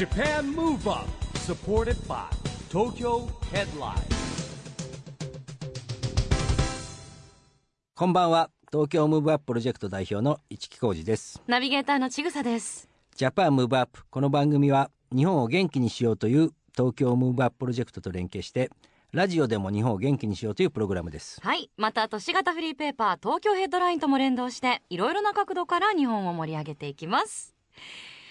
Japan Move Up supported by Tokyo Headline こんばんは東京ムーブアッププロジェクト代表の市木浩司ですナビゲーターのちぐさです。ジャパンムーブアップこの番組は日本を元気にしようという東京ムーブアッププロジェクトと連携してラジオでも日本を元気にしようというプログラムですはい。また、都市型フリーペーパー、東京ヘッドラインとも連動して、いろいろな角度から日本を盛り上げていきます。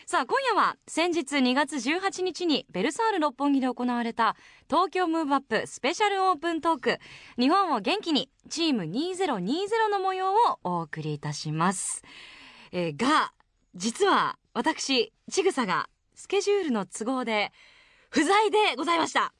さあ、今夜は、先日2月18日に、ベルサール六本木で行われた、東京ムーブアップスペシャルオープントーク、日本を元気に、チーム2020の模様をお送りいたします。えーが、実は、私、ちぐさが、スケジュールの都合で、不在でございました。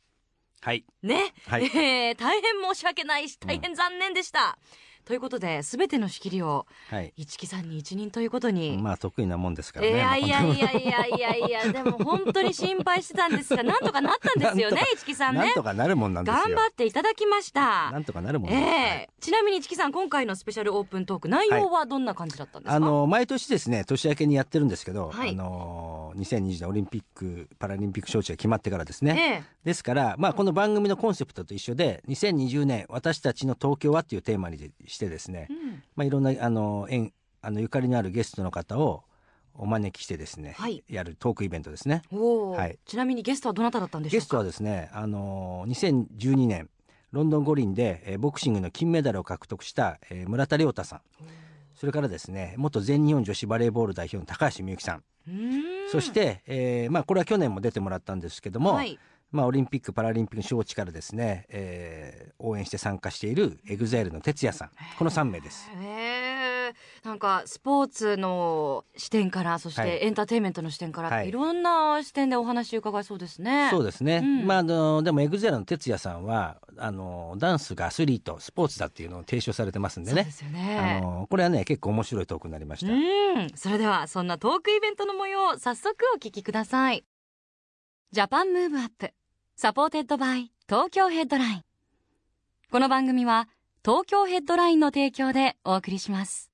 はい。ね、はい。えー大変申し訳ないし大変残念でした、ということで全ての仕切りをはい。一木さんに一任ということに、まあ得意なもんですからいねやいやいまあやいやいやいやでも本当に心配してたんですがなんとかなったんです よね一木さんねなんとかなるもんなんですよ。頑張っていただきました。なんとかなるもんええちなみに一木さん今回のスペシャルオープントーク内容はどんな感じだったんですか、あの毎年ですね年明けにやってるんですけど、はい。あの2020年オリンピック・パラリンピック招致が決まってからですね、ええ。ですから、まあ、この番組のコンセプトと一緒で2020年私たちの東京はっていうテーマにしてですね、うん。まあ、いろんなあの縁あのゆかりのあるゲストの方をお招きしてですね、はい。やるトークイベントですね。はい。ちなみにゲストはどなただったんでしょうか？ゲストはですねあの2012年ロンドン五輪で、えーボクシングの金メダルを獲得した、えー村田亮太さん。それからですね元全日本女子バレーボール代表の高橋みゆきさん。そして、えーまあ、これは去年も出てもらったんですけども、はいまあ、オリンピック・パラリンピック招致からですね、えー応援して参加しているエグザイルの哲也さんこの3名です。へえなんかスポーツの視点からそしはいてエンターテインメントの視点から、はいい、ろんな視点でお話伺いそうですね。そうですね、うんまあ、あのでもエグザイルの哲也さんはあのダンスがアスリートスポーツだっていうのを提唱されてますんでねそうですよあね。のこれはね結構面白いトークになりました。うんそれではそんなトークイベントの模様を早速お聞きください。 Japan Move Up supported by Tokyo Headline。この番組は東京ヘッドラインの提供でお送りします。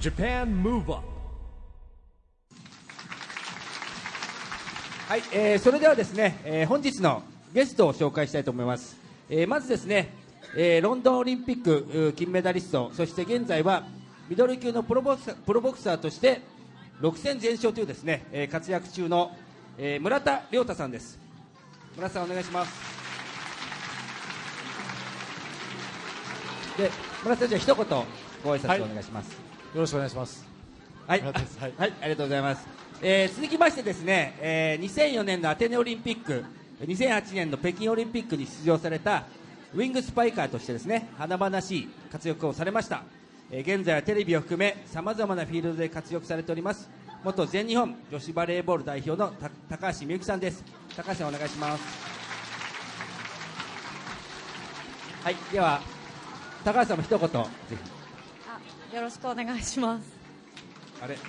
Japan Move Up はい、えーそれではですね、えー本日のゲストを紹介したいと思います、えーまずですね、えーロンドンオリンピック金メダリスト。そして現在はミドル級のプロボクサープロボクサーとして6戦全勝というですね、えー活躍中の、えー村田亮太さんです。村田さんお願いしますで村田さんじゃあ一言ご挨拶をお願いします、よろしくお願いします。はい、はいはい、ありがとうございます。えー続きましてですね、えー2004年のアテネオリンピック、2008年の北京オリンピックに出場されたウィングスパイカーとしてですね、華々しい活躍をされました。えー現在はテレビを含め様々なフィールドで活躍されております。元全日本女子バレーボール代表のた高橋みゆきさんです。高橋さんお願いします。はい、では高橋さんも一言ぜひ。あよろしくお願いします。あれ？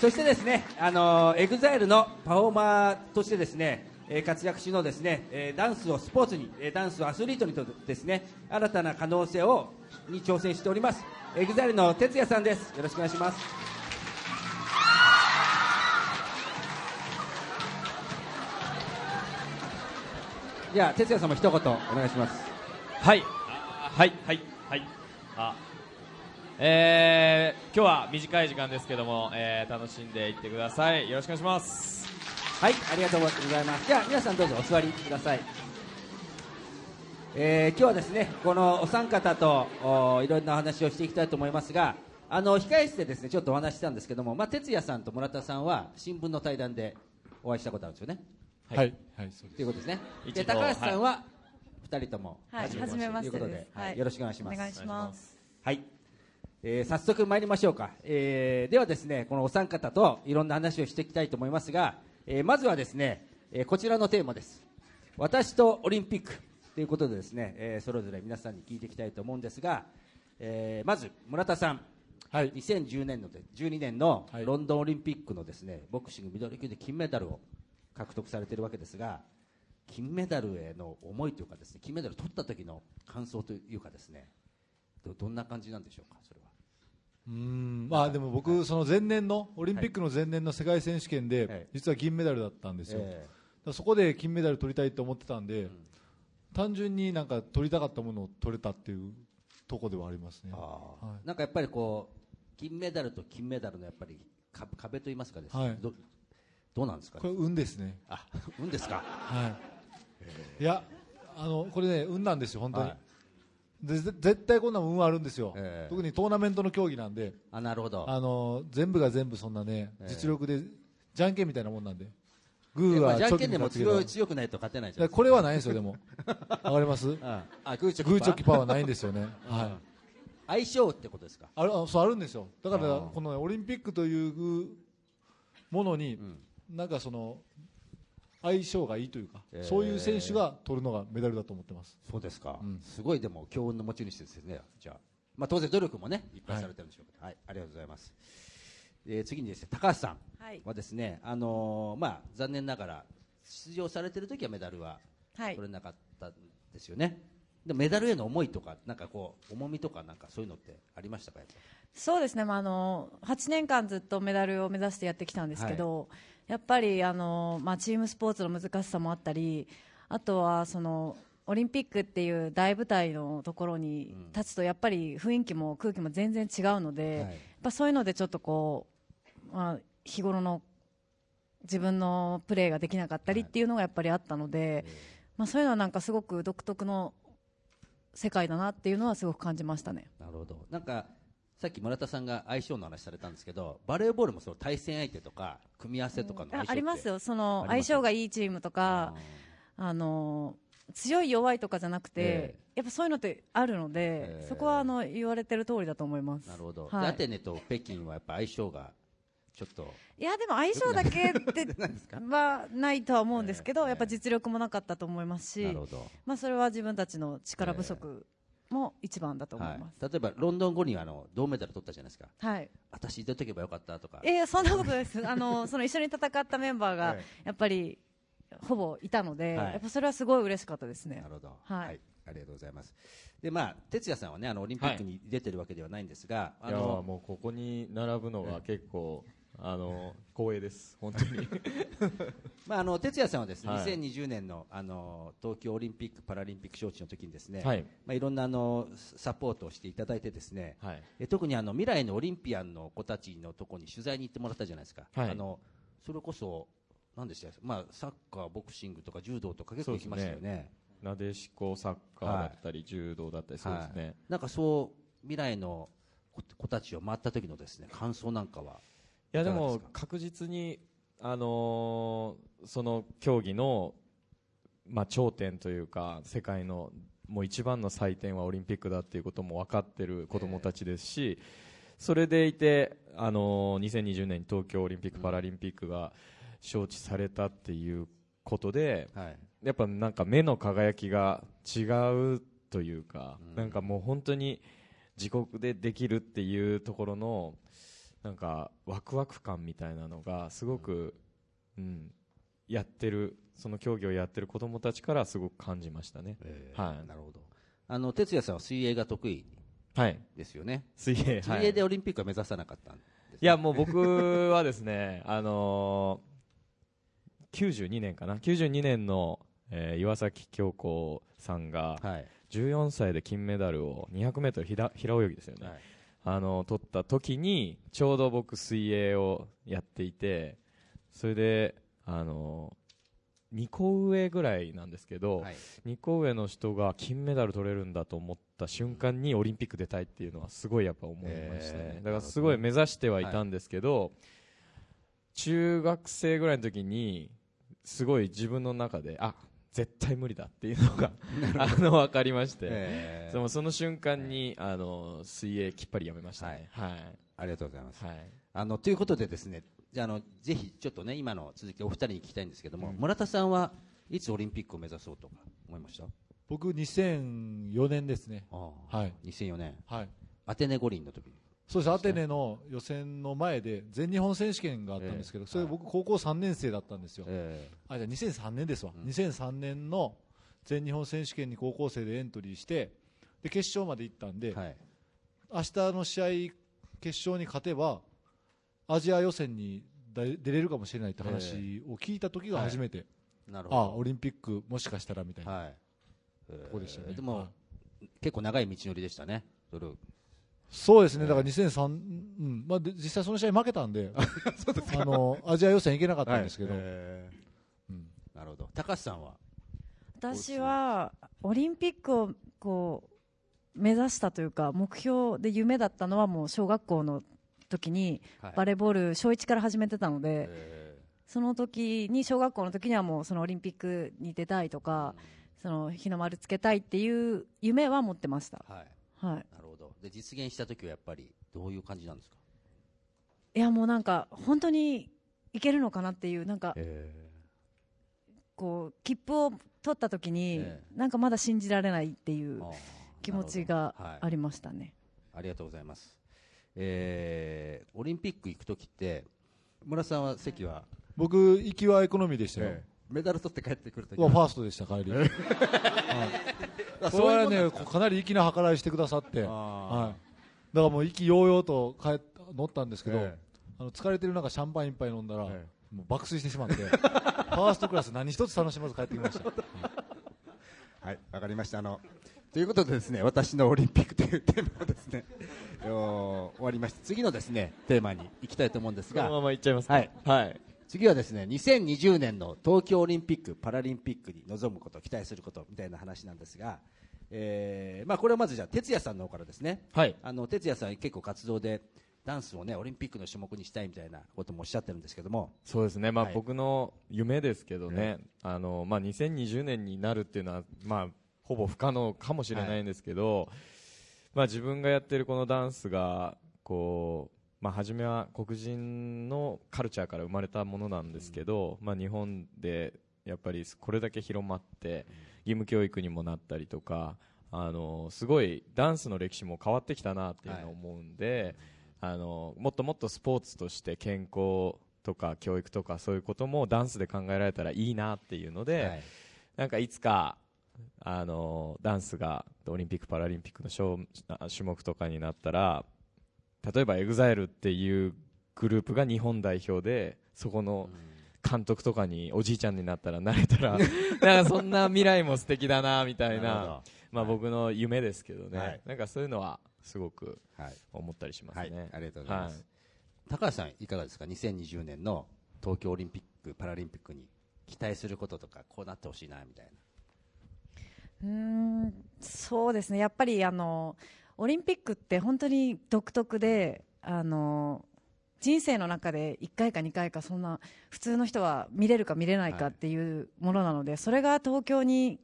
そしてですね、あのエグザイルのパフォーマーとしてですね、えー活躍中のですね、えーダンスをスポーツに、えーダンスをアスリートにとですね、新たな可能性をに挑戦しております。エグザイルの哲也さんです。よろしくお願いします。じゃあ哲也さんも一言お願いします。はい。はい。はい。はい。あ。えー、今日は短い時間ですけども、えー、楽しんでいってください。よろしくお願いします。はい、ありがとうございます。じゃあ皆さんどうぞお座りください。えー今日はですね、このお三方とおいろんなお話をしていきたいと思いますが、あの控室でですねちょっとお話ししたんですけども、まあ哲也さんと村田さんは新聞の対談でお会いしたことあるんですよね。はい。はい、そうということですね。で高橋さんは二人ともはい初めまして。ということではいはい。よろしくお願いします。お願いします。はい、えー早速参りましょうか、えーではですねこのお三方といろんな話をしていきたいと思いますが、えーまずはですね、えーこちらのテーマです。私とオリンピックということでですね、えーそれぞれ皆さんに聞いていきたいと思うんですが、えーまず村田さん。はい。2010年ので12年のはい。ロンドンオリンピックのですねボクシングミドル級で金メダルを獲得されているわけですが金メダルへの思いというかですね金メダル取った時の感想というかですねどどんな感じなんでしょうかそれは。うんまあでも僕、その前年のオリンピックの前年の世界選手権はい。で、実は銀メダルだったんですよ、そこで金メダル取りたいと思ってたんで、単純になんか取りたかったものを取れたっていうところではありますね。はい。なんかやっぱりこう金メダルと金メダルのやっぱりか壁と言いますかですね、はいどどうなんですかね？これ運ですね。あ 運ですか？はい。いや、あの、これね、運なんですよ、本当に。はい。でぜ絶対こんな運あるんですよ、ええ。特にトーナメントの競技なんで、あなるほど。あの全部が全部そんなね、ええ。実力で、じゃんけんみたいなもんなんで、グーはじゃんけんでも強い強くないと勝てないじゃん。これはないんですよ、でも、わかります？グああグーチョキー。チョキパーワーないんですよね、はい、相性ってことですか？あるあそうあるんですよ、だからこの、ね、オリンピックというものに、んなんかその相性がいいというか、ええそういう選手が取るのがメダルだと思ってます。そうですか、うん。すごいでも強運の持ち主ですね。じゃあ、まあ、当然努力もねいっぱいされてるんでしょうけど、はい。ありがとうございます、えー次にですね高橋さんはい。はですね、あのーまあ、残念ながら出場されてる時はメダルははい。取れなかったんですよね、でもメダルへの思いとかなんかこう重みとかなんかそういうのってありましたか？そうですね、まあ、あの8年間ずっとメダルを目指してやってきたんですけど、やっぱりあの、まあ、チームスポーツの難しさもあったりあとはそのオリンピックっていう大舞台のところに立つとやっぱり雰囲気も空気も全然違うので、はい。やっぱそういうのでちょっとこう、まあ、日頃の自分のプレーができなかったりっていうのがやっぱりあったので、まあ、そういうのはなんかすごく独特の世界だなっていうのはすごく感じましたね。なるほど。なんかさっき村田さんが相性の話されたんですけどバレーボールもその対戦相手とか組み合わせとかの相性あありますよ、その相性がいいチームとか、あの強い弱いとかじゃなくて、えやっぱそういうのってあるので、ええ。そこはあの言われてる通りだと思います。なるほど、はい。でアテネと北京はやっぱ相性がちょっといやでも相性だけってはないとは思うんですけど、ええ。やっぱ実力もなかったと思いますし、なるほど、まあそれは自分たちの力不足も一番だと思います。はい、例えばロンドン後にあの銅メダル取ったじゃないですか。はい。私出とけばよかったとか。えー、そんなことです。あのその一緒に戦ったメンバーがえやっぱりほぼいたので、はい。やっぱそれはすごい嬉しかったですね。な。るほど、はい。ありがとうございます。でまあ哲也さんはねあのオリンピックに出てるわけではないんですが、あいやのもうここに並ぶのが結構、あの 光栄です、本当に。まあ、あの哲也さんはですね、はい。2020年のあの東京オリンピック・パラリンピック招致の時にですね、はい。まあ、いろんなあのサポートをしていただいてですね、はい。え特にあの未来のオリンピアンの子たちのところに取材に行ってもらったじゃないですか、はい。あのそれこそ、なんでしたまあ、サッカー、ボクシングとか柔道とか結構行きましたよね。なでしこサッカーだったり、柔道だったりそうですね、はい。なんかそう未来の子子たちを回った時のですね感想なんかは？いやでも確実に、あのーその競技の、まあ、頂点というか世界のもう一番の祭典はオリンピックだっていうことも分かってる子どもたちですし、それでいて、あのー2020年に東京オリンピック・パラリンピックが招致されたっていうことで、はい。やっぱなんか目の輝きが違うというか、うん。なんかもう本当に自国でできるっていうところのなんかワクワク感みたいなのがすごく、うん、やってるその競技をやってる子供たちからすごく感じましたね。えーはい。なるほど。あの哲也さんは水泳が得意はい、ですよね、水泳、はい、水泳。でオリンピックは目指さなかったんですね。いやもう僕はですね、あのー、92年かな、92年の、えー岩崎恭子さんが、はい。14歳で金メダルを 200m 平平泳ぎですよね、はいあの取った時にちょうど僕水泳をやっていてそれであの2個上ぐらいなんですけど、はい。2個上の人が金メダル取れるんだと思った瞬間にオリンピック出たいっていうのはすごいやっぱ思いましたね、えーだからすごい目指してはいたんですけど、中学生ぐらいの時にすごい自分の中であ絶対無理だっていうのがあの分かりまして、えーでもその瞬間に、あの水泳きっぱりやめましたね。はい。ありがとうございます。はい。あのということでですねじゃああのぜひちょっとね今の続きお二人に聞きたいんですけども、村田さんはいつオリンピックを目指そうとか思いました？僕2004年ですね。あはい。2004年。はい。アテネ五輪の時にそうです。アテネの予選の前で全日本選手権があったんですけど、ええ。それ僕高校3年生だったんですよ。えあ、じゃあ2003年ですわ。うん。2003年の全日本選手権に高校生でエントリーして、で決勝まで行ったんで、ーはい。明日の試合決勝に勝てばアジア予選に出出れるかもしれないって話を聞いた時が初めて、なるほど。あオリンピックもしかしたらみたいな、はい。ここでしたね。えーでも、はい。結構長い道のりでしたね。それをそうですね、だから2003、うん。まあ、で実際その試合負けたんで、あのアジア予選行けなかったんですけど、えー。うん。なるほど。高橋さんは？私はオリンピックをこう目指したというか目標で夢だったのはもう小学校の時にはい。バレーボール小1から始めてたので、えその時に小学校の時にはもうそのオリンピックに出たいとーか、その日の丸つけたいっていう夢は持ってました。はい。はい。なるほどで実現した時はやっぱりどういう感じなんですか？いやもうなんか本当にいけるのかなっていうなんかこう切符を取った時に、えなんかまだ信じられないっていう気持ちがありましたね。ありがとうございます。えーオリンピック行くときって、村さんは席は、僕、行きはエコノミーでしたよ、メダル取って帰ってくるときはファーストでした、帰り、はい、あそれはね、かかなり息の計らいしてくださって、あはい、だからもう意気揚々と帰っ乗ったんですけど、えあの疲れてる中、シャンパン一杯飲んだら、えもう爆睡してしまって、ファーストクラス、何一つ楽しまず帰ってきました。はい、わかりました。あの、ということでですね、私のオリンピックというテーマをですね、お終わりまして、次のですね、テーマに行きたいと思うんですが、このままいっちゃいますか。はい。はい次はですね、2020年の東京オリンピック・パラリンピックに臨むこと、期待することみたいな話なんですが、えーまあこれはまずじゃあ、哲也さんの方からですね、はい。あの哲也さん結構活動でダンスをねオリンピックの種目にしたいみたいなこともおっしゃってるんですけども。そうですね、まあはい。僕の夢ですけどね、あのまあ、2020年になるっていうのは、まあ、ほぼ不可能かもしれないんですけど、まあ、自分がやってるこのダンスがこう、まあ、初めは黒人のカルチャーから生まれたものなんですけど、まあ、日本でやっぱりこれだけ広まって義務教育にもなったりとかあのすごいダンスの歴史も変わってきたなっていうのを思うんで、あのもっともっとスポーツとして健康とか教育とかそういうこともダンスで考えられたらいいなっていうので、はい。なんかいつかあのダンスがオリンピック・パラリンピックの種目とかになったら例えば EXILE っていうグループが日本代表でそこの監督とかにおじいちゃんになったらなれたら なんかそんな未来も素敵だなみたいなまあ、僕の夢ですけどね、はい。なんかそういうのはすごくはい。思ったりしますはい。ね。ありがとうございます、高橋さんいかがですか？2020年の東京オリンピック・パラリンピックに期待することとかこうなってほしいなみたいな。うーんそうですね。やっぱりあのオリンピックって本当に独特であの人生の中で1回か2回かそんな普通の人は見れるか見れないかっていうものなので、それが東京に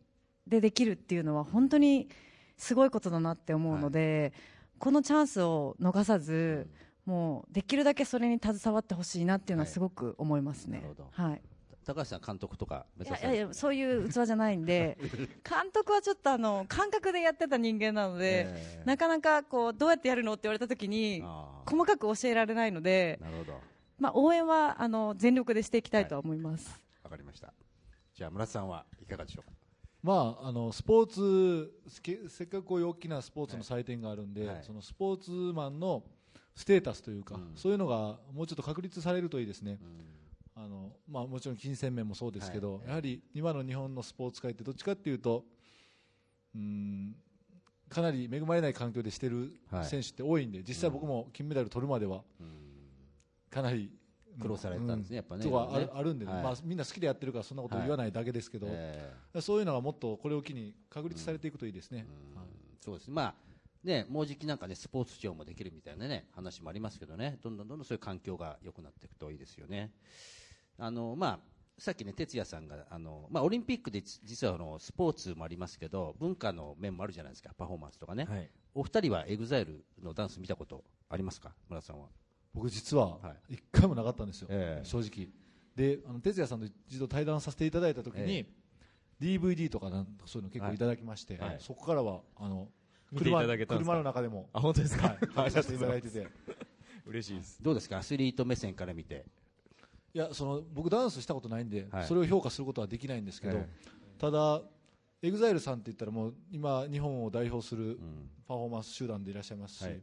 でできるっていうのは本当にすごいことだなって思うので、このチャンスを逃さず、もうできるだけそれに携わってほしいなっていうのははいすごく思いますね。なるほど。はい高橋さん監督とか目い指いやいやそういう器じゃないんで 監督はちょっとあの感覚でやってた人間なので、えーなかなかこうどうやってやるのって言われた時に細かく教えられないので、なるほど。まあ、応援はあの全力でしていきたいとは思います、わかりました。じゃあ村瀬さんはいかがでしょう？かまあ、あのスポーツせせっかくこういう大きなスポーツの祭典があるんで、はい。そのスポーツマンのステータスというか、うん。そういうのがもうちょっと確立されるといいですね、うんあのまあ、もちろん金銭面もそうですけど、はい。やはり今の日本のスポーツ界ってどっちかっていうとうんかなり恵まれない環境でしてるはい。選手って多いんで、実際僕も金メダル取るまではうん。かなり苦労されてたんですねやっぱねとかあるね。あるんでね、はい。まあ、みんな好きでやってるからそんなこと言わないだけですけど、えそういうのがもっとこれを機に確立されていくといいですね。ーはい。そうですね。まあねもうじきなんかねスポーツ庁もできるみたいなね話もありますけどね。どんどんどんどんそういう環境が良くなっていくといいですよねあのまあさっきね哲也さんがあの、まあ、オリンピックで実実はあのスポーツもありますけど文化の面もあるじゃないですかパフォーマンスとかね、はい。お二人は EXILE のダンス見たことありますか？村田さんは。僕実はは一回もなかったんですよ、ええ。正直。であの哲也さんと一度対談させていただいた時に、え DVD とかなんそういうの結構い。ただきまして、はい。そこからはあの見ていただけたんですか？車の中でもあ本当ですか、はい。見させていただいてて。嬉しいです。どうですか？アスリート目線から見ていやその僕ダンスしたことないんで、はい。それを評価することはできないんですけど、えただ EXILE さんって言ったらもう今日本を代表するうん。パフォーマンス集団でいらっしゃいますし、はい。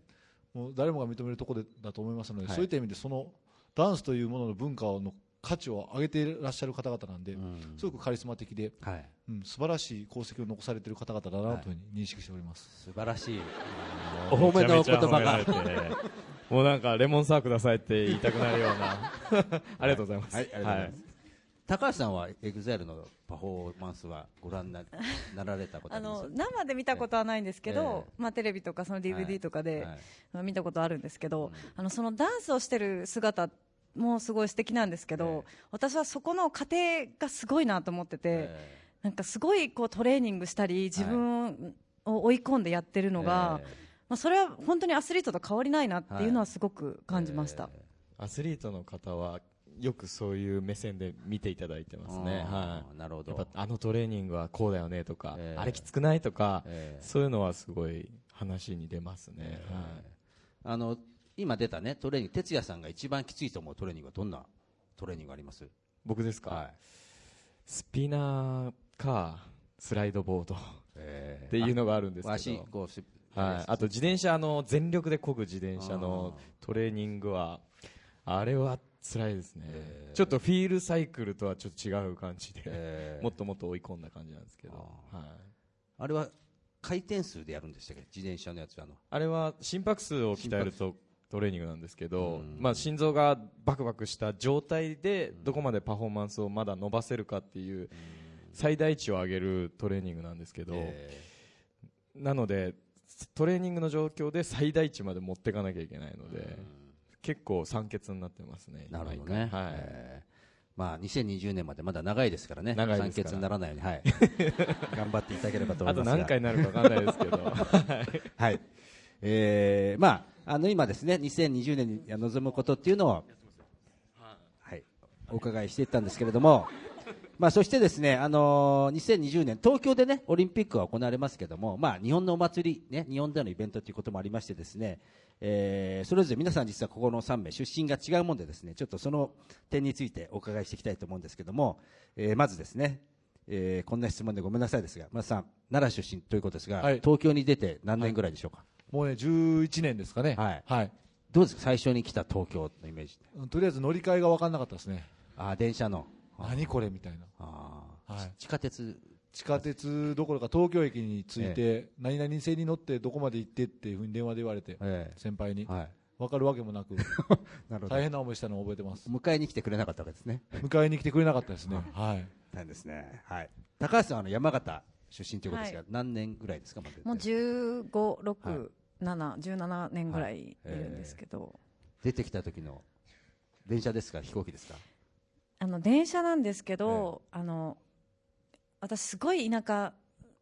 もう誰もが認めるところだと思いますので、はい。そういった意味でそのダンスというものの文化の価値を上げていらっしゃる方々なんで、うん。すごくカリスマ的で、はい。うん、素晴らしい功績を残されている方々だなというふうに認識しております。素晴らしい。お褒め のお言葉がもうなんかレモンサワーくださいって言いたくなるような。ありがとうございます、はい、ありがとうございます。高橋さんはエグザイルのパフォーマンスはご覧にななられたことああります？の生で見たことはないんですけど、えまあ、テレビとかその DVD とかで、はいまあ見たことあるんですけど、うん。あのそのダンスをしてる姿もすごい素敵なんですけど、え私はそこの過程がすごいなと思ってて、えなんかすごいこうトレーニングしたり自分を追い込んでやってるーのが、えまあ、それは本当にアスリートと変わりないなっていうのはすごくー感じました、えアスリートの方はよくそういう目線で見ていただいてますね、はい、なるほど。やっぱあのトレーニングはこうだよねとか、ええ。あれきつくないとか、えーそういうのはすごい話に出ますね、えーはい。あの今出たねトレーニング哲也さんが一番きついと思うトレーニングはどんなトレーニングあります？僕ですか、はい。スピナーかスライドボードっえ。ていうのがあるんです足けど。こうすはい、あと自転車の全力で漕ぐ自転車のトレーニングはあれは辛いですね、えー。ちょっとフィールサイクルとはちょっと違う感じで、えー。もっともっと追い込んだ感じなんですけど、あはい、あれは回転数でやるんでしたっけ？自転車のやつはあの。あれは心拍数を鍛えるとトレーニングなんですけど、うん。まあ、心臓がバクバクした状態でどこまでパフォーマンスをまだ伸ばせるかっていう最大値を上げるトレーニングなんですけど、えなのでトレーニングの状況で最大値まで持っていかなきゃいけないので、ー結構酸欠になってますね。なるほどね、はい。えー。まあ、2020年までまだ長いですからね、長いですから。酸欠にならないように、はい、頑張っていただければと思あといますが。何回になるかわかんないですけど。はい。えー、まあ、あの、今ですね、2020年に臨むことっていうのを、はい、お伺いしていったんですけれども、まあ、そしてですね、あのー2020年、東京でね、オリンピックは行われますけども、まあ、日本のお祭り、ね、日本でのイベントということもありましてですね、えーそれぞれ皆さん実はここの3名出身が違うもんでですね、ちょっとその点についてお伺いしていきたいと思うんですけども、えーまずですね、えーこんな質問でごめんなさいですが、松さん、奈良出身ということですが、はい東京に出て何年ぐらいでしょうか、もうね、11年ですかね。はいはい。どうですか、最初に来た東京のイメージ。とりあえず乗り換えが分かんなかったですね。あー電車の。何これみたいな。はい地下鉄。地下鉄どころか東京駅に着いて、何々線に乗ってどこまで行ってっていうふうに電話で言われて、え先輩にえ。はい。分かるわけもなく、なるほど。大変な思いしたのを覚えてます。迎えに来てくれなかったわけですね。迎えに来てくれなかったですね。はい。なんですね。はい。高橋さんはあの山形出身ということですが、はい何年ぐらいですか、まだ？もう15、6、7、17年ぐらいいるんですけど、出てきた時の電車ですか、飛行機ですか？あの電車なんですけど、あの私すごい田舎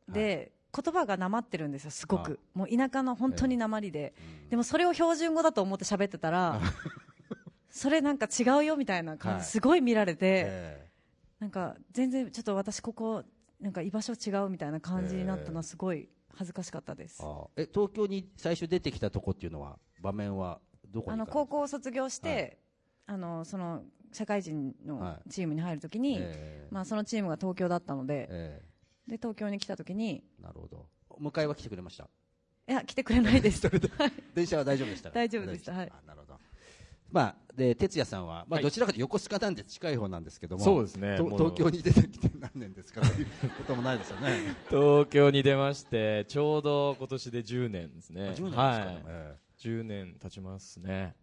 で、言葉がなまってるんですよすごく。もう田舎の本当になまりで、でもそれを標準語だと思って喋ってたら それなんか違うよみたいな感じ、はい。すごい見られて、えなんか全然ちょっと私ここなんか居場所違うみたいな感じになったのはすごい恥ずかしかったです、え東京に最初出てきたとこっていうのは場面はどこにあの高校を卒業して、あのその社会人のはいチームに入るときに、ええまあ、そのチームが東京だったのでえで東京に来たときにえなるほど。お迎えは来てくれました？いや来てくれないです 電車は大丈夫でしたか？大丈夫でしたはいあなるほど。まあ、で、哲也さんは、まあ、はいどちらかというと横須賀なんで近い方なんですけども。そうですね東京に出てきて何年ですか？ということもないですよね。東京に出まして、ちょうど今年で10年ですね。10年ですか、はい。え10年経ちますね。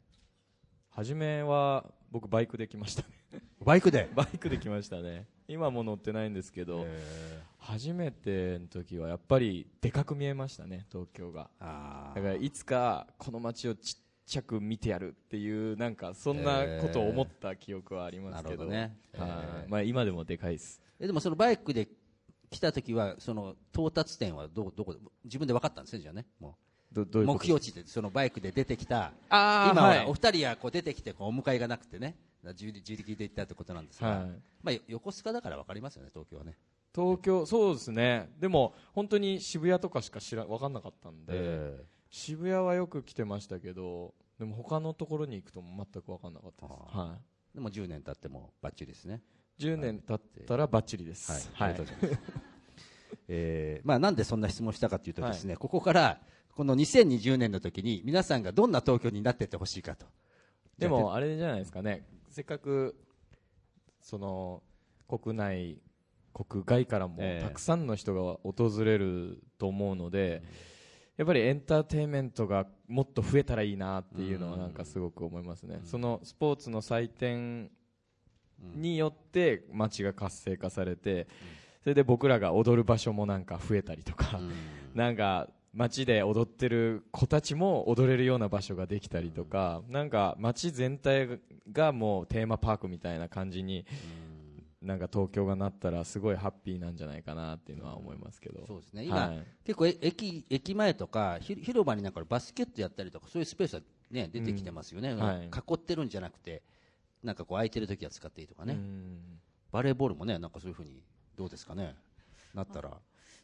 初めは僕バイクで来ましたね。えバイクで？バイクで来ましたね。今も乗ってないんですけど、え初めての時はやっぱりでかく見えましたね、東京が。だからいつかこの街をちっちゃく見てやるっていうなんかそんなことを思った記憶はありますけど、ねまあ、今でもでかいですえでもそのバイクで来た時は、その到達点はどこ、どこ、自分で分かったんですね、じゃあね。もう目標地で、そのバイクで出てきた。今は、はいお二人はこう出てきて、こうお迎えがなくてね。自力で行ったってことなんですが。はいまあ、よ横須賀だから分かりますよね、東京はね。東京そうですねでも本当に渋谷とかしか知ら分かんなかったんで、え渋谷はよく来てましたけどでも他のところに行くと全く分かんなかったです、あはえでも10年経ってもバッチリですね。い、10年経ったらバッチリです、はい、ありがとうございます。えーまあ、なんでそんな質問したかというとですね、ここからこの2020年の時に皆さんがどんな東京になっていってほしいかと。でもあれじゃないですかね。せっかくその国内国外からもええ。たくさんの人が訪れると思うので、やっぱりエンターテインメントがもっと増えたらいいなっていうのはなんかすごく思いますね、そのスポーツの祭典によって街が活性化されて、それで僕らが踊る場所もなんか増えたりとか、なんか街で踊ってる子たちも踊れるような場所ができたりとか、なんか街全体がもうテーマパークみたいな感じに、なんか東京がなったらすごいハッピーなんじゃないかなっていうのは思いますけど。そうですね。今、はい。結構え駅駅前とかひ広場になんかバスケットやったりとかそういうスペースは、ね、出てきてますよね、うん。はい。囲ってるんじゃなくてなんかこう空いてる時は使っていいとかね、うん。バレーボールもねなんかそういうふうにどうですかね。なったら、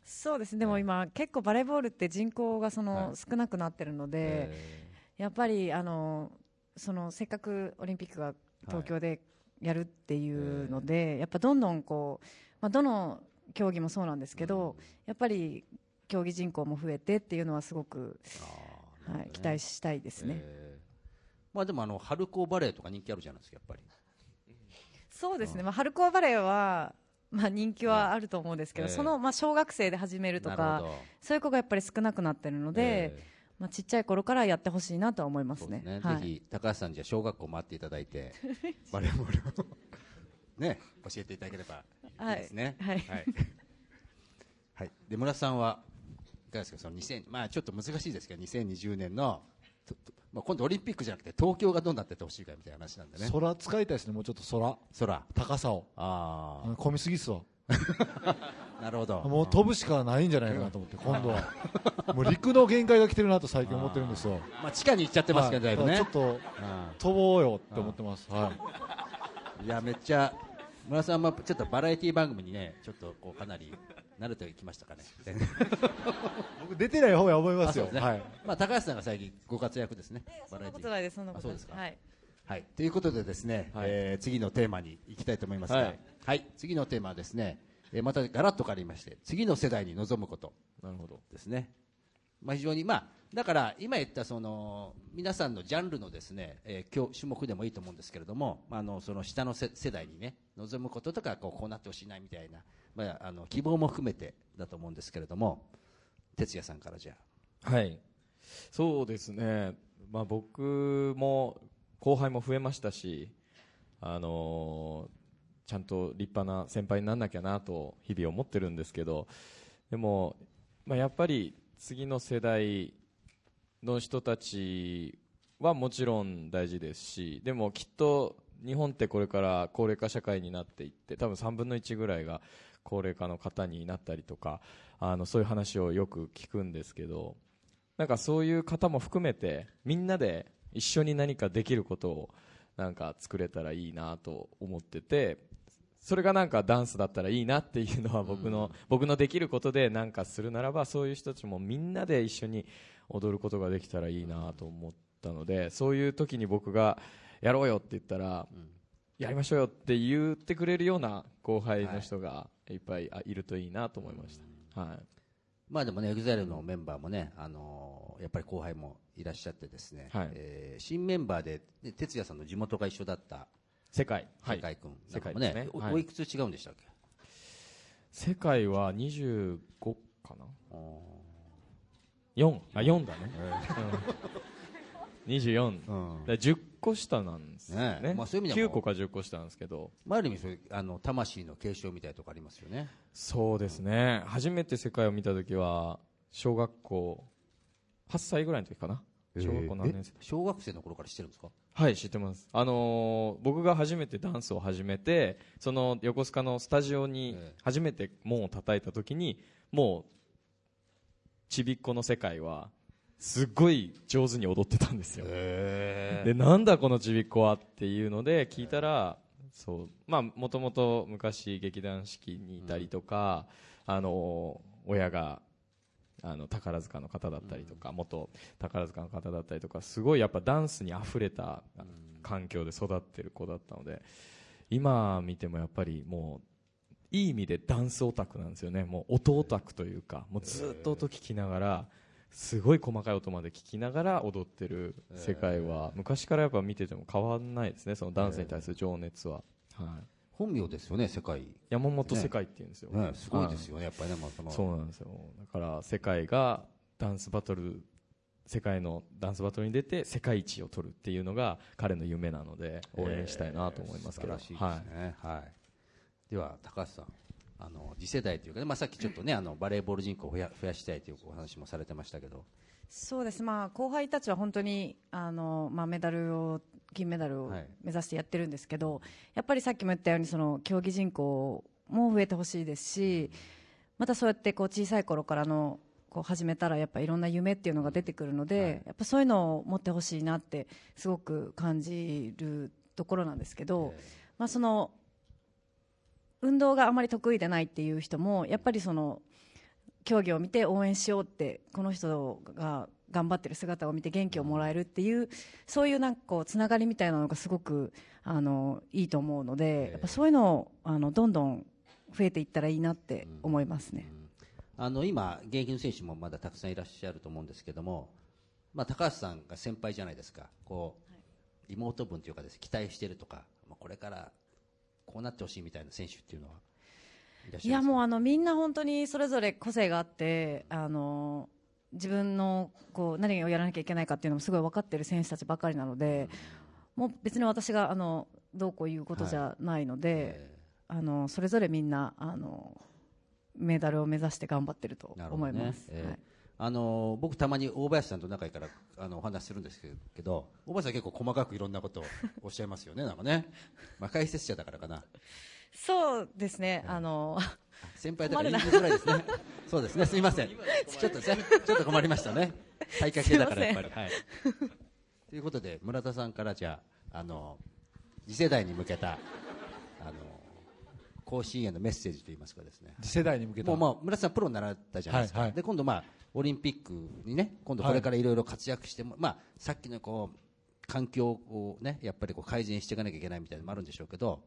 そうですね。でも今、結構バレーボールって人口がその、はい。少なくなってるので、えやっぱりあのそのせっかくオリンピックが東京でやるっていうので、やっぱどんどんこう、まあ、どの競技もそうなんですけど、やっぱり競技人口も増えてっていうのはすごく、ーはい、期待したいですね。えーまあ、でもあの春高バレーとか人気あるじゃないですかやっぱり。そうですね、まあ、春高バレーは、まあ、人気はあると思うんですけど、ええ。その、まあ、小学生で始めるとかそういう子がやっぱり少なくなってるので、えまあ、ちっちゃい頃からやってほしいなとは思いますね。ね、はい。ぜひ高橋さんじゃあ小学校回っていただいて バレーボールをね教えていただければいいですね。はい。はい、はい。で村田さんはいかがですか？その2000まあちょっと難しいですけど2020年のまあ、今度オリンピックじゃなくて東京がどうなってってほしいかみたいな話なんでね。空使いたいですねもうちょっと空。空。高さを。あうん混みすぎっすわ。あ なるほど。もう飛ぶしかないんじゃないかなと思って今度は。もう陸の限界が来てるなと最近思ってるんですよ。まあ地下に行っちゃってますけど、だいぶね。ちょっと飛ぼうよって思ってます。はい。いやめっちゃ村田さんもちょっとバラエティ番組にねちょっとこうかなり慣れてきましたかね。僕出てない方が思いますあそうですね。よはい。まあ、高橋さんが最近ご活躍ですね。そんなことないですそんなことないあそうですか。はい。はい、ということでですね、はい。えー次のテーマに行きたいと思いますが、ははい。い次のテーマはですね、えーまたガラッと変わりまして次の世代に望むこと。なるほど。ですね、まあ、非常に、まあ、だから今言ったその皆さんのジャンルのですね、えー今日種目でもいいと思うんですけれども、まあ、あのその下のせ世代にね望むこととかこうこうなってほしいなみたいな、まあ、あの希望も含めてだと思うんですけれども哲也さんからじゃはい。そうですね。まあ僕も後輩も増えましたし、あのーちゃんと立派な先輩になんなきゃなと日々思ってるんですけど、でも、まあやっぱり次の世代の人たちはもちろん大事ですし、でもきっと日本ってこれから高齢化社会になっていって、多分3分の1ぐらいが高齢化の方になったりとか、あのそういう話をよく聞くんですけど、なんかそういう方も含めてみんなで一緒に何かできることをなんか作れたらいいなと思っててそれがなんかダンスだったらいいなっていうのは僕の、僕のできることでなんかするならばそういう人たちもみんなで一緒に踊ることができたらいいなと思ったのでそういう時に僕がやろうよって言ったら、やりましょうよって言ってくれるような後輩の人がいっぱいあいるといいなと思いました。はい。まあでもね、EXILE のメンバーもね、あのーやっぱり後輩もいらっしゃってですね、はい。えー新メンバーで、ね哲也さんの地元が一緒だった世界、はい。世界君。な世界ですね、はい。おおいくつ違うんでしたっけ？世界は25かな？4あ4だね、うん、24、うん。だから10個下なんですよね。ねまあそういう意味でも。9個か10個下なんですけど。まあ、ある意味そういうあの魂の継承みたいなとこありますよね。そうですね。初めて世界を見た時は小学校8歳ぐらいの時かな。小学校何年生。え小学生の頃から知ってるんですか？はい知ってます。あのー僕が初めてダンスを始めてその横須賀のスタジオにええ。初めて門を叩いた時にもうちびっこの世界はすっごい上手に踊ってたんですよ。でなんだこのちびっこはっていうので聞いたらそうまあもともと昔劇団四季にいたりとか、あの親があの宝塚の方だったりとか、元宝塚の方だったりとかすごいやっぱダンスにあふれた環境で育ってる子だったので今見てもやっぱりもういい意味でダンスオタクなんですよね。もう音オタクというかもうずっと音聞きながらすごい細かい音まで聞きながら踊ってる世界は、昔からやっぱ見てても変わらないですねそのダンスに対する情熱は、はい、本名ですよね世界。山本世界っていうんですよ、ね。すごいですよねやっぱりねまあその。そうなんですよ。だから世界がダンスバトル世界のダンスバトルに出て世界一を取るっていうのが彼の夢なので応援したいなと思いますけど、素晴らしいですね。はい、では高橋さんあの次世代というかね、まあ、さっきちょっとねあのバレーボール人口を増や増やしたいというお話もされてましたけど。そうです、まあ、後輩たちは本当にあの、まあ、メダルを金メダルをはい。目指してやってるんですけど、やっぱりさっきも言ったようにその競技人口も増えてほしいですしまたそうやってこう小さい頃からのこう始めたらやっぱいろんな夢っていうのが出てくるので、やっぱそういうのを持ってほしいなってすごく感じるところなんですけど、まあ、その運動があまり得意でないっていう人もやっぱりその競技を見て応援しようってこの人が頑張ってる姿を見て元気をもらえるっていうそういうなんかこうつながりみたいなのがすごくあのいいと思うのでやっぱそういうのをあのどんどん増えていったらいいなって思いますね。あの今、現役の選手もまだたくさんいらっしゃると思うんですけども、まあ、高橋さんが先輩じゃないですか、こう妹分というかです、期待してるとか、まあ、これからこうなってほしいみたいな選手っていうのはいやもうあのみんな本当にそれぞれ個性があってあの自分のこう何をやらなきゃいけないかっていうのもすごい分かってる選手たちばかりなので、もう別に私があのどうこう言うことじゃないので、あのそれぞれみんなあのメダルを目指して頑張ってると思います。えー。はいあの僕、たまに大林さんと仲いいからあのお話しするんですけど大林さん、結構細かくいろんなことをおっしゃいますよね、なんかね、まあ、解説者だからかな、そうですね、あの先輩だから言いづらいですね、そうですね、すみません、ちょっとねちょっと困りましたね、体格系だからやっぱり。はい、ということで、村田さんからじゃあ、あの次世代に向けたあの甲子園へのメッセージといいますかですね。次世代に向けた。もうまあ村田さんプロになられたじゃないですか、はいはい。で今度まあオリンピックにね今度これからいろいろ活躍しても、まあさっきのこう環境をねやっぱりこう改善していかなきゃいけないみたいなのもあるんでしょうけど、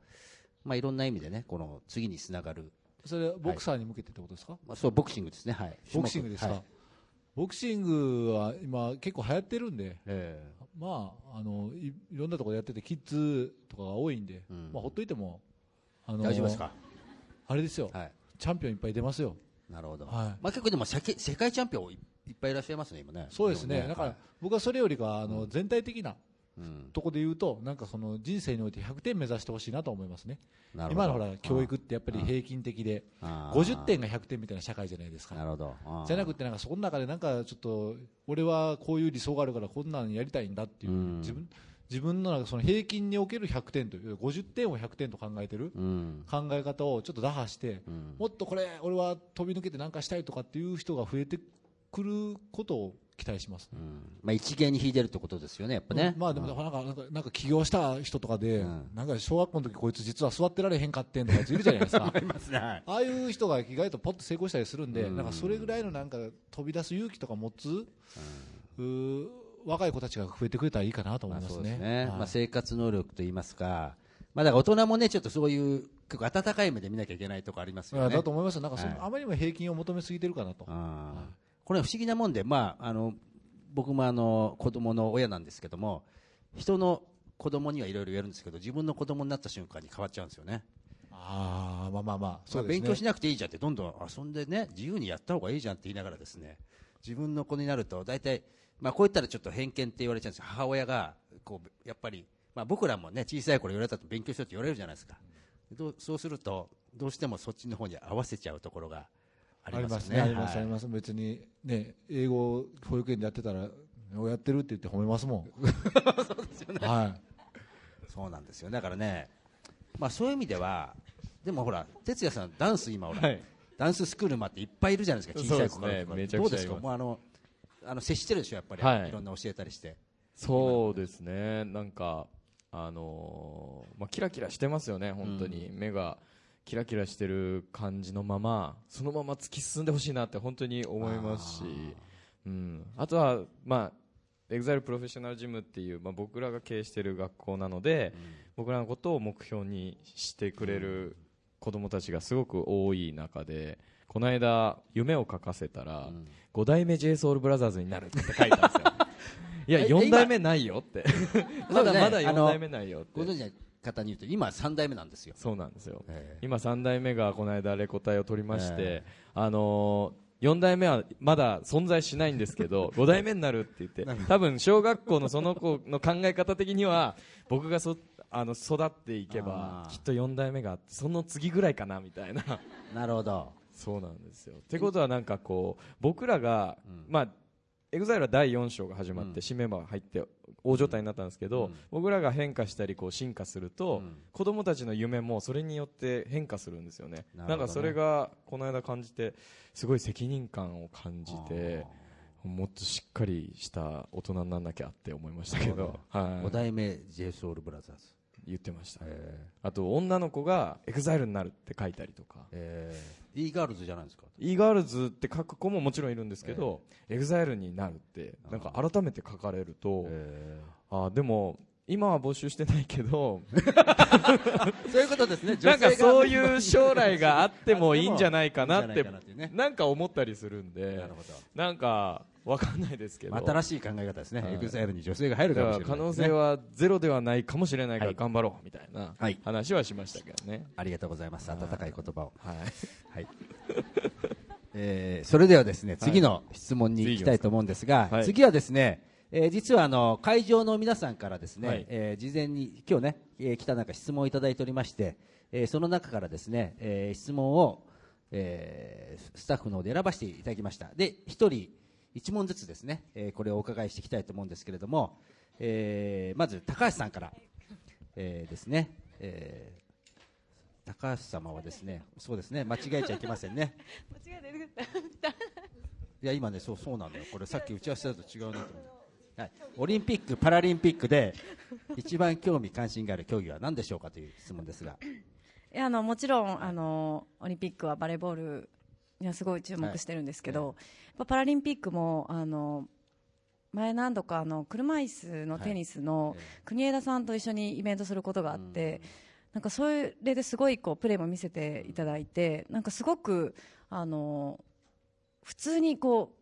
まあいろんな意味でねこの次につながる、それボクサーに向けてってことですか、まあそうボクシングですね。はい。ボクシングですか、はい。ボクシングは今結構流行ってるんで、えまああのいいろんなところでやっててキッズとかが多いんで、うん。まあほっといてもあえの大丈夫ですか？あれですよ、はい。チャンピオンいっぱい出ますよ。なるほど、はい。まあ結構でも世界世界チャンピオンいいっぱいいらっしゃいますね今ね。そうですね。だから、はい僕はそれよりかあの、全体的なうん。とこで言うと、なんかその人生において100点目指してほしいなと思いますね。なるほど。今のほら教育ってやっぱり平均的で、あー。50点が100点みたいな社会じゃないですか。なるほど。じゃなくてなんかそこの中でなんかちょっと俺はこういう理想があるからこんなんやりたいんだっていう、うん。自分自分のなんかその平均における100点という50点を100点と考えてるうん。考え方をちょっと打破して、うん。もっとこれ俺は飛び抜けてなんかしたいとかっていう人が増えてくることを期待します、うん。まあ一芸に引いてるってことですよねやっぱね、まあでもなんかなんかなんか起業した人とかで、うん。なんか小学校の時こいつ実は座ってられへんかってんとかいるじゃないですか。ありますね。はい。ああいう人が意外とポッと成功したりするんで、うん。なんかそれぐらいのなんか飛び出す勇気とか持つ、若い子たちが増えてくれたらいいかなと思まあいますね。そうですね、はいまあ、生活能力といいますか、まあ、だから大人もね、ちょっとそういう、結構温かい目で見なきゃいけないところありますよね。だと思います。なんかその、はいあまりにも平均を求めすぎてるかなと。これは不思議なもんで、まあ、あの僕もあの子供の親なんですけども、人の子供にはいろいろやるんですけど、自分の子供になった瞬間に変わっちゃうんですよね。ああ、まあまあまあ、まあ勉強しなくていいじゃんって、どんどん遊んでね、自由にやった方がいいじゃんって言いながらですね、自分の子になると、大体、まあ、こう言ったらちょっと偏見って言われちゃうんですよ、母親がこうやっぱり、まあ、僕らもね、小さい頃言われたと勉強しろって言われるじゃないですか、どうそうすると、どうしてもそっちの方に合わせちゃうところがあありりますすね。あります、はいあります。別にね、英語保育園でやってたら、やってるって言って褒めますもん。そうですよね。はい。そうなんですよだからね、まあ、そういう意味では、でもほら、哲也さん、ダンス今ほら、はいダンススクールもあっていっぱいいるじゃないですか、小さい子ねどうですか、もうあのあの接してるでしょ、やっぱり、はい。い、ろんな教えたりして。そうですね、なんか、あのーまあ、キラキラしてますよね、本当に、目がキラキラしてる感じのまま、そのまま突き進んでほしいなって本当に思いますし、うん、あとは、まあ、エグザイルプロフェッショナルジムっていう、まあ、僕らが経営している学校なので、僕らのことを目標にしてくれる子供たちがすごく多い中で、この間夢を書かせたら、5代目 J Soul Brothers になるって書いたんですよ。いやえ4代目ないよって。まだまだ4あの代目ないよって。ご存知の方に言うと今3代目なんですよ。そうなんですよ。ええ。今3代目がこの間レコ大を取りまして、えあのー、4代目はまだ存在しないんですけど 5代目になるって言って多分小学校のその子の考え方的には僕がそあの育っていけばきっと4代目があってその次ぐらいかなみたいな。なるほどそうなんですよ。ってことはなんかこう僕らが、まあエグザイルは第4章が始まって、うん。新メンバーが入って大所帯になったんですけど、うん。僕らが変化したりこう進化すると、うん。子供たちの夢もそれによって変化するんですよね。ね。なんかそれがこの間感じてすごい責任感を感じてもっとしっかりした大人にならなきゃって思いましたけど、はい、5代目 J Soul Brothers 言ってました、え。あと女の子がエグザイルになるって書いたりとか。え。e ガールズじゃないですか？e ガールズって書く子ももちろんいるんですけど、エグザイルになるってなんか改めて書かれると、え。あーでも今は募集してないけどー そういうことですね。なんかそうういう将来があってもいいんじゃないかなって なんか思ったりするんでなんかわかんないですけど。ど新しい考え方ですね。はい。EXILE に女性が入るかだもしれないね。可能性はゼロではないかもしれないかはい。ら頑張ろうみたいなはい。話はしましたけどね。ありがとうございます。温かい言葉を。はい。はい。えーそれではですね次の質問に行きたいと思うんですが、はい。次はですね、えー実はあの会場の皆さんからですね、はい。えー事前に今日ね、えー来た中質問をいただいておりまして、えーその中からですね、えー質問を、えースタッフの方で選ばせていただきました。で一人一問ずつですね、えーこれをお伺いしていきたいと思うんですけれども、えーまず高橋さんから、えーですね、えー高橋様はですね、そうですね、間違えちゃいけませんね。いや、今ね、そう、そうなんだよ。これさっき打ち合わせだと違うなと思って。はい。オリンピック、パラリンピックで、一番興味関心がある競技は何でしょうかという質問ですが。いやあのもちろんあのオリンピックはバレーボールすごい注目してるんですけど、やっぱパラリンピックもあの前何度かあの車椅子のテニスの国枝さんと一緒にイベントすることがあって、なんかそれですごいこうプレーも見せていただいてなんかすごくあの普通にこ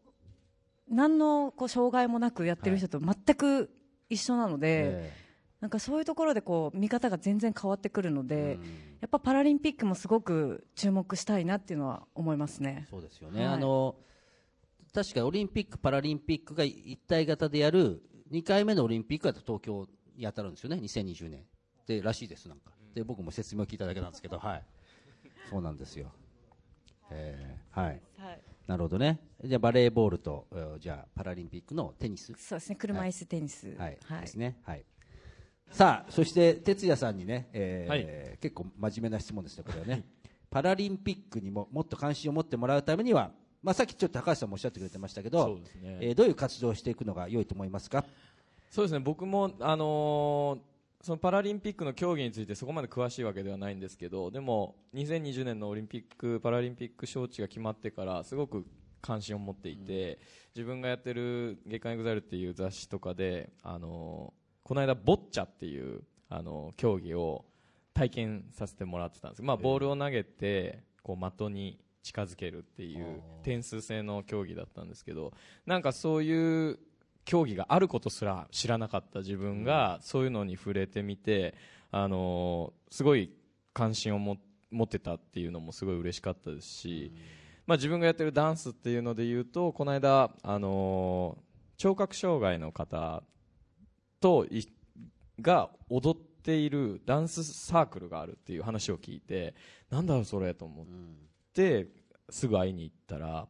う何のこう障害もなくやってる人と全く一緒なので、えなんかそういうところでこう見方が全然変わってくるのえで、うんやっぱパラリンピックもすごく注目したいなっていうのは思いますね。そうですよね。はいあの、確かオリンピック、パラリンピックが一体型でやる2回目のオリンピックが東京に当たるんですよね、2020年。で、らしいです、なんか。で、僕も説明を聞いただけなんですけど、はい。そうなんですよ。えーはい。はい、なるほどね。じゃあバレーボールと、えーじゃあパラリンピックのテニス。そうですね、車椅子テニス。はい。はいですね。はい。さあ、そして哲也さんにね、えー結構真面目な質問ですね、これはね。パラリンピックにももっと関心を持ってもらうためには、まあ、さっきちょっと高橋さんもおっしゃってくれてましたけど、ねえーどういう活動をしていくのが良いと思いますか？そうですね僕も、あのーそのパラリンピックの競技についてそこまで詳しいわけではないんですけどでも2020年のオリンピック・パラリンピック招致が決まってからすごく関心を持っていて、自分がやってる「月刊エグザイルっていう雑誌とかで、あのーこの間ボッチャっていう、あのー競技を体験させてもらってたんです、まあ、ボールを投げてこう的に近づけるっていう点数制の競技だったんですけどなんかそういう競技があることすら知らなかった自分がそういうのに触れてみて、あのーすごい関心をも持ってたっていうのもすごい嬉しかったですし、まあ、自分がやってるダンスっていうので言うとこの間、あのー聴覚障害の方といが踊っているダンスサークルがあるっていう話を聞いてなんだろうそれと思ってすぐ会いに行ったら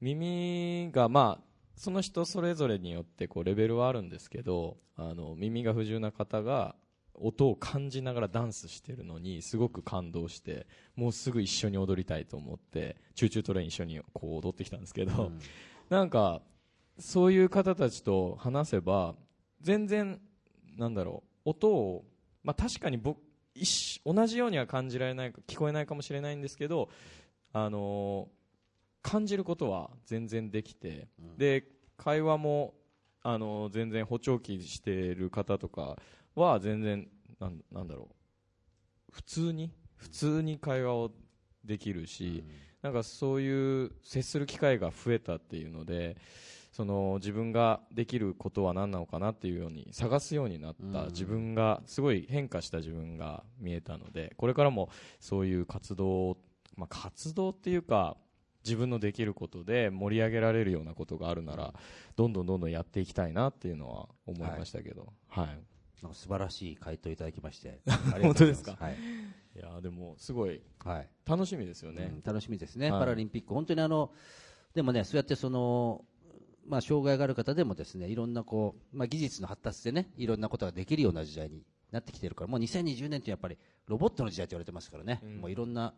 耳がまあその人それぞれによってこうレベルはあるんですけどあの耳が不自由な方が音を感じながらダンスしてるのにすごく感動してもうすぐ一緒に踊りたいと思ってチューチュートレイン一緒にこう踊ってきたんですけど、なんかそういう方たちと話せば全然なんだろう音を、まあ、確かに僕同じようには感じられない聞こえないかもしれないんですけどあのー感じることは全然できて、で会話もあのー全然補聴器している方とかは全然なんなんだろう普通に普通に会話をできるし、なんかそういう接する機会が増えたっていうのでその自分ができることは何なのかなっていうように探すようになった自分がすごい変化した自分が見えたのでこれからもそういう活動、まあ、活動っていうか自分のできることで盛り上げられるようなことがあるならどんどんどんどんやっていきたいなっていうのは思いましたけど、はい。なんか素晴らしい回答いただきまして本当ですか？はい、いやーでもすごいはい。楽しみですよね。うん、楽しみですね、はい。パラリンピック、本当にあのでもね、そうやってその、まあ、障害がある方でもですねいろんなこう、まあ、技術の発達でねいろんなことができるような時代になってきてるから、もう2020年ってやっぱりロボットの時代と言われてますからね、うん。もういろんな、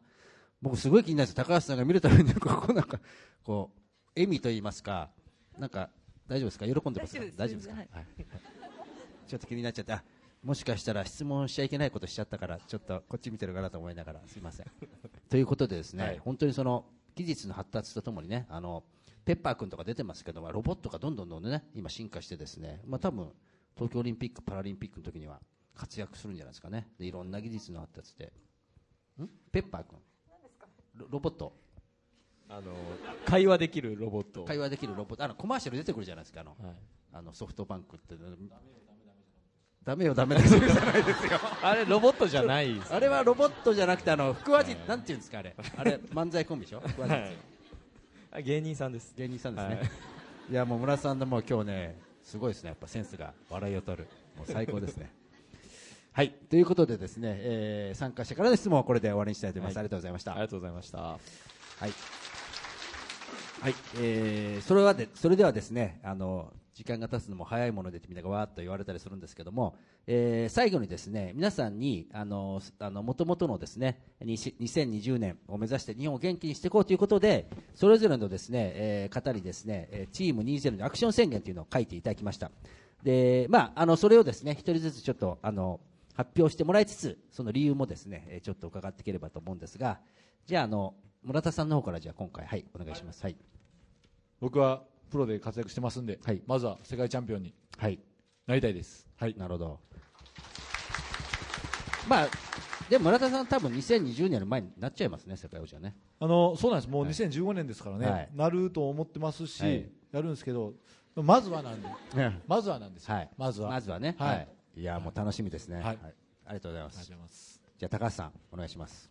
僕、すごい気になるんです高橋さんが見るたびに、ここなんか、こう、笑みと言いますか、なんか、大丈夫ですか、喜んでますか、大丈夫です。か、はい。ちょっと気になっちゃって、あもしかしたら質問しちゃいけないことしちゃったから、ちょっとこっち見てるかなと思いながら、すみません。ということでですね、はい。本当にその技術の発達とともにね、あのペッパー君とか出てますけど、まあロボットがどんどんどんどんね、今進化してですね、まあ多分東京オリンピック・パラリンピックの時には活躍するんじゃないですかね。でいろんな技術の発達で、ん？ペッパー君、ロロボット、あの会話できるロボット。会話できるロボット、あのコマーシャル出てくるじゃないですか、あの。はい。あのソフトバンクって。ダメよダメだよ。ダメだよ。じゃないですよ。あれロボットじゃないあれはロボットじゃなくてあの腹話術なんていうんですかあれ。あれ漫才コンビでしょ？腹話術あ芸人さんです。芸人さんですね、はい。い、やもう村田さんのもう今日ねすごいですね。やっぱセンスが笑いを取る。もう最高ですね。はい。ということでですね、えー参加者からの質問はこれで終わりにしたいと思います、はいありがとうございましたありがとうございました。はい。はい、えーそれはで、それではですね、あの、時間が経つのも早いものでってみんながわーっと言われたりするんですけども、えー最後にですね、皆さんに、あの、あの、元々のですね、2020年を目指して日本を元気にしていこうということで、それぞれのですね、えー方にですね、えーチーム20のアクション宣言というのを書いていただきました。で、まあ、あの、それをですね、一人ずつちょっと、あの、発表してもらいつつ、その理由もですね、ちょっと伺っていければと思うんですが、じゃあ、あの、村田さんの方からじゃあ今回、はい、お願いします。はい。僕はプロで活躍してますんで、はいまずは世界チャンピオンにはい。なりたいです。はい。なるほど。まあ、でも村田さん多分2020年の前になっちゃいますね、世界王者ね。あのそうなんです。もうはい2015年ですからね、はいなると思ってますし、はいやるんですけど、まずはなんで、まずはなんですよ。はい。まずは。まずはね。はいはい。いや、もう楽しみですね。はいありがとうございますありがとうござ。います。じゃあ高橋さん、お願いします。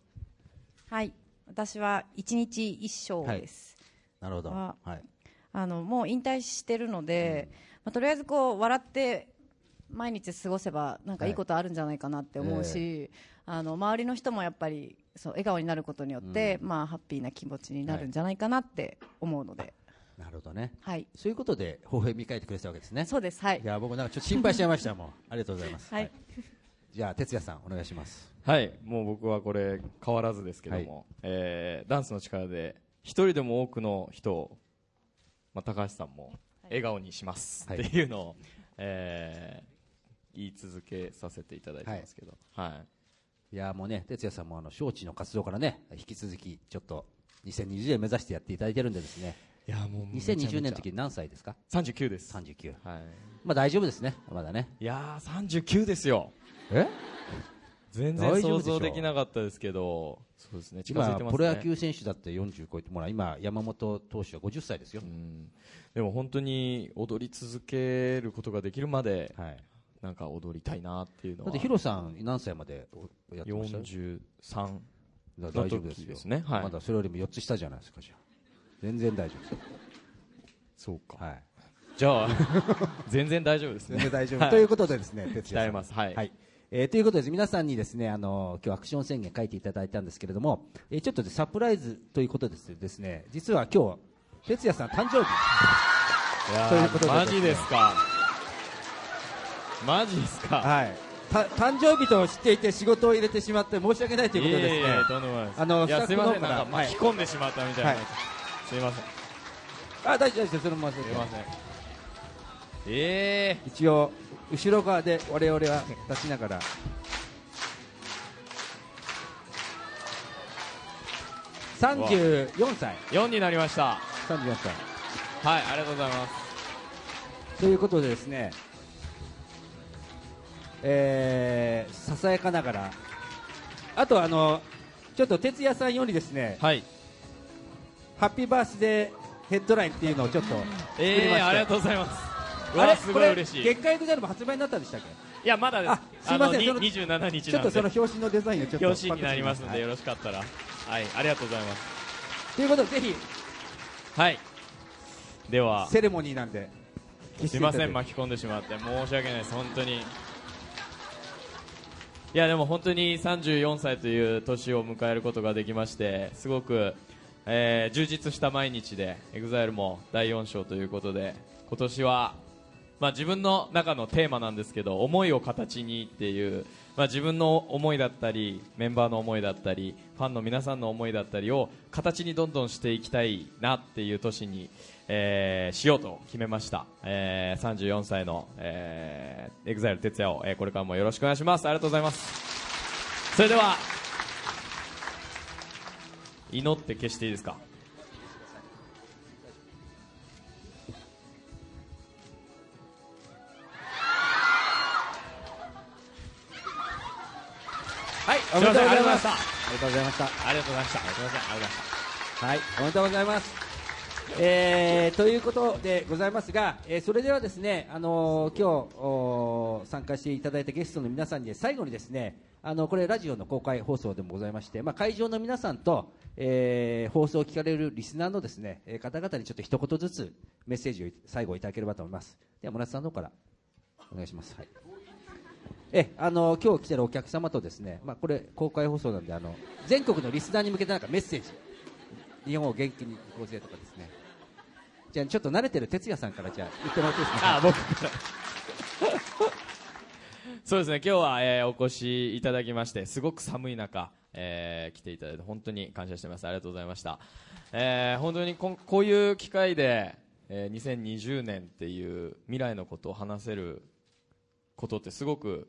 はい私は一日一勝です、なるほど。あはい。あのもう引退してるので、まあ、とりあえずこう笑って毎日過ごせばなんかいいことあるんじゃないかなって思うし、あの周りの人もやっぱりそう笑顔になることによって、まあ、ハッピーな気持ちになるんじゃないかなって思うので、なるほどね。はい、そういうことで、微笑み書いてくれてたわけですね。そうです、はい。い、や、僕なんかちょっと心配しちゃいましたもん。ありがとうございます。はい。じゃあ、哲也さん、お願いします。はい。もう僕はこれ変わらずですけども、えーダンスの力で一人でも多くの人を、まあ、高橋さんも笑顔にします、はい。っていうのを、えー言い続けさせていただいてますけど、はい。い。やもうね、哲也さんもあの招致の活動からね、引き続きちょっと2020年目指してやっていただいてるんでですね、いやもうめちゃめちゃ2020年の時何歳ですか？39です、?39。はい、まあ大丈夫ですね、まだね。いやー39ですよ。え？全然想像できなかったですけど。そうですね。近づい今、てますね。プロ野球選手だって40超えて、もら今、山本投手は50歳ですよ。う。ん。でも本当に踊り続けることができるまではい。なんか踊りたいなっていうのは。だってヒロさん何歳までやってました？43だから大丈夫ですよ。ですねはい。まだそれよりも4つ下じゃないですか、じゃあ。全然大丈夫ですよ。そうか。はい。じゃあ 全然大丈夫ですね。全然大丈夫。はい。ということでですね、哲也ます。はい、はい。えーということで皆さんにですね、あの今日アクション宣言書いていただいたんですけれども、えーちょっとでサプライズということですですね、実は今日、哲也さん誕生日。ということでマジですか。マジですか。はい。た誕生日と知っていて仕事を入れてしまって申し訳ないということでですね。いえいえあのいやすいませんなんか巻き込んでしまったみたいな、はい。すいません。あ、大丈夫ですよ、そのまますいません。え一応、後ろ側で我々は立ちながら。34歳。え4になりました34歳。はいありがとうございますということでですね、えー、ささやかながら、あとあの、ちょっと哲也さんよりですね、はいハッピーバースデーヘッドラインっていうのをちょっと作りまして、えー、ありがとうございますあれこれごい嬉しい。月刊エグザイルも発売になったんでしたっけ？いやまだです。あすいませんあのそのに27日ちょっとその表紙のデザインをちょっと表紙になりますのでよはい。ろしかったら。はいありがとうございます。ということでぜひ。はい。では。セレモニーなんですいません巻き込んでしまって申し訳ないです。本当に。いやでも本当に34歳という年を迎えることができましてすごく、えー充実した毎日で EXILE も第4章ということで今年は、まあ、自分の中のテーマなんですけど思いを形にっていう、まあ、自分の思いだったりメンバーの思いだったりファンの皆さんの思いだったりを形にどんどんしていきたいなっていう年に、えーしようと決めました、えー34歳の、えー、EXILE 哲也を、えーこれからもよろしくお願いします。ありがとうございます。それでは祈って消していいですか？おめでとうございまありがとうございましたしたありがとうございましたありがとうございましたありがとうございましたはい、おめでとうございます。えーということでございますが、えーそれではですね、あのー今日参加していただいたゲストの皆さんに最後にですね、あのこれラジオの公開放送でもございまして、まあ会場の皆さんと、えー放送を聞かれるリスナーのですね、えー方々にちょっと一言ずつメッセージを最後いただければと思います。では村田さんの方からお願いします。はい。えあの今日来てるお客様とですね、まあ、これ公開放送なんであの全国のリスナーに向けてなんかメッセージ。日本を元気に行こうぜとかですね。じゃあちょっと慣れてる哲也さんからじゃあ言ってもらっていいですか？あ僕から。そうですね。今日は、えーお越しいただきましてすごく寒い中、えー来ていただいて本当に感謝してます。ありがとうございました、えー本当にこんこういう機会で、えー2020年っていう未来のことを話せることってすごく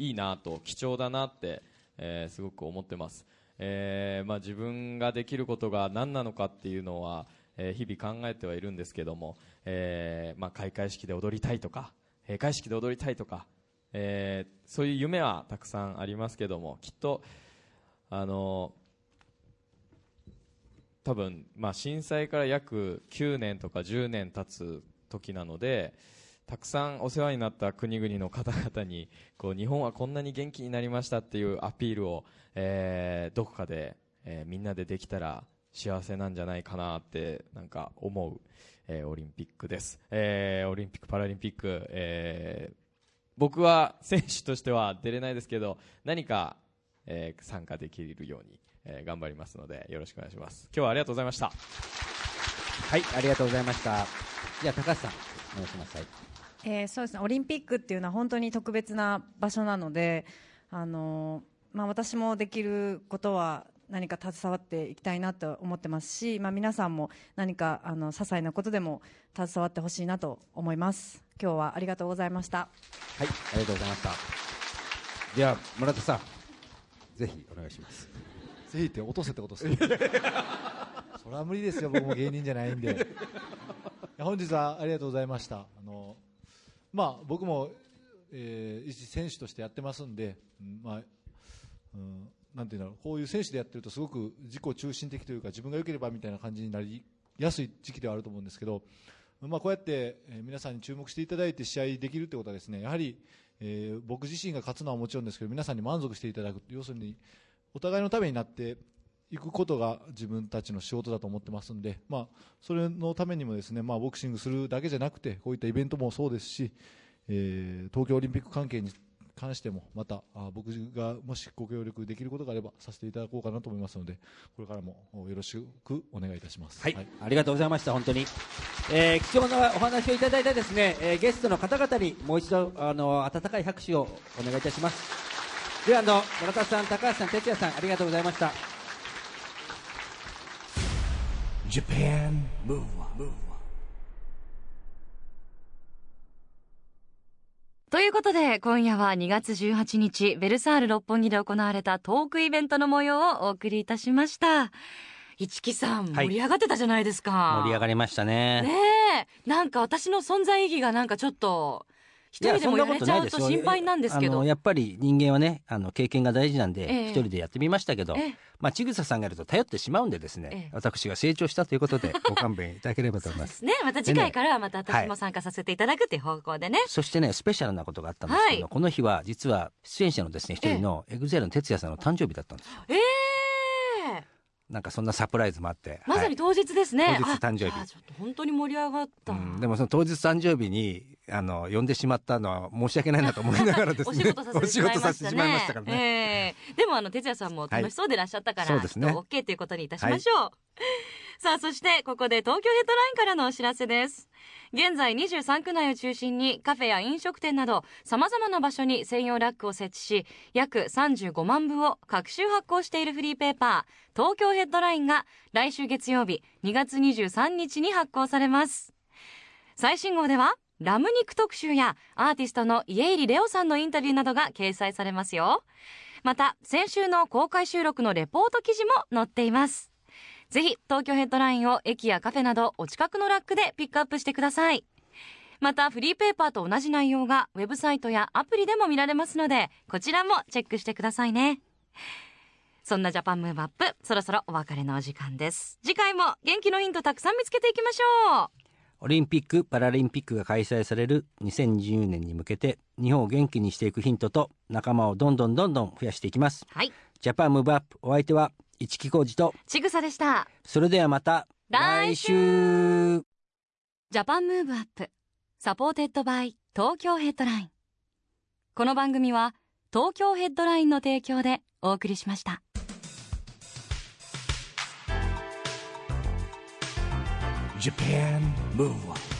いいなと貴重だなって、えーすごく思ってます、えーまあ、自分ができることが何なのかっていうのは、え日々考えてはいるんですけども、えまあ、開会式で踊りたいとか閉会式で踊りたいとか、えそういう夢はたくさんありますけどもきっとあの多分、まあ、震災から約9年とか10年経つ時なのでたくさんお世話になった国々の方々にこう日本はこんなに元気になりましたっていうアピールを、えーどこかで、えーみんなでできたら幸せなんじゃないかなってなんか思う、えーオリンピックです、えーオリンピック・パラリンピック、えー僕は選手としては出れないですけど何か、えー参加できるように、えー頑張りますのでよろしくお願いします。今日はありがとうございました。はいありがとうございました。じゃあ高橋さんお願いします。はい。えーそうですね。オリンピックっていうのは本当に特別な場所なので、あのーまあ、私もできることは何か携わっていきたいなと思ってますし、まあ、皆さんも何かあの些細なことでも携わってほしいなと思います。今日はありがとうございました。はいありがとうございました。では村田さんぜひお願いします。ぜひって落とせってことですね。それは無理ですよ。僕も芸人じゃないんで。いや本日はありがとうございました。あのまあ僕も、えー一選手としてやってますんで、まあうん、なんていうんだろうこういう選手でやってるとすごく自己中心的というか自分が良ければみたいな感じになりやすい時期ではあると思うんですけど、まあ、こうやって、皆さんに注目していただいて試合できるってことはですねやはり、えー僕自身が勝つのはもちろんですけど皆さんに満足していただく要するにお互いのためになっていくことが自分たちの仕事だと思ってますんで、まあ、それのためにもですね、まあ、ボクシングするだけじゃなくてこういったイベントもそうですし、えー東京オリンピック関係に関してもまたあ僕がもしご協力できることがあればさせていただこうかなと思いますのでこれからもよろしくお願いいたします。はい、ありがとうございました、本当に。えー貴重なお話をいただいたですね、えーゲストの方々にもう一度、あの、温かい拍手をお願いいたします。では、あの、村田さん、高橋さん、哲也さん、ありがとうございました。Japan. Move Up ということで今夜は2月18日ベルサール六本木で行われたトークイベントの模様をお送りいたしました。市木さん、はい。盛り上がってたじゃないですか。盛り上がりましたね。ねえ。なんか私の存在意義がなんかちょっと一人でもやれちゃうと心配なんですけど。やっぱり人間はねあの経験が大事なんでええ。一、人でやってみましたけど、ええ。まあ、ちぐささんがいると頼ってしまうんでですね、ええ。私が成長したということで ご勘弁いただければと思います。ねまた次回からはまた私も参加させていただくっていう方向でね、そしてねスペシャルなことがあったんですけど、はい。この日は実は出演者のですね一人のエグゼルの哲也さんの誕生日だったんですよ。ええ。なんかそんなサプライズもあってはいまさに当日ですね、当日誕生日。ああちょっと本当に盛り上がった、うんでもその当日誕生日にあの呼んでしまったのは申し訳ないなと思いながらですおね仕事させてしまいましたね。お仕事させてしまいましたからね、ええ。でもあの哲也さんも楽しそうでい。らっしゃったから、はいそうですね。OK ということにいたしましょう、さあそしてここで東京ヘッドラインからのお知らせです。現在23区内を中心にカフェや飲食店など様々な場所に専用ラックを設置し約35万部を各週発行しているフリーペーパー東京ヘッドラインが来週月曜日2月23日に発行されます。最新号ではラム肉特集やアーティストの家入レオさんのインタビューなどが掲載されますよ。また先週の公開収録のレポート記事も載っています。ぜひ東京ヘッドラインを駅やカフェなどお近くのラックでピックアップしてください。またフリーペーパーと同じ内容がウェブサイトやアプリでも見られますのでこちらもチェックしてくださいね。そんなジャパンムーブアップそろそろお別れのお時間です。次回も元気のヒントたくさん見つけていきましょう。オリンピック・パラリンピックが開催される2020年に向けて日本を元気にしていくヒントと仲間をどんどんどんどん増やしていきます。はい。ジャパンムーブアップお相手は市木浩二とちぐさでした。それではまた来週。 Japan Move Up supported by Tokyo Headline。この番組は東京ヘッドラインの提供でお送りしました。Japan Move Up.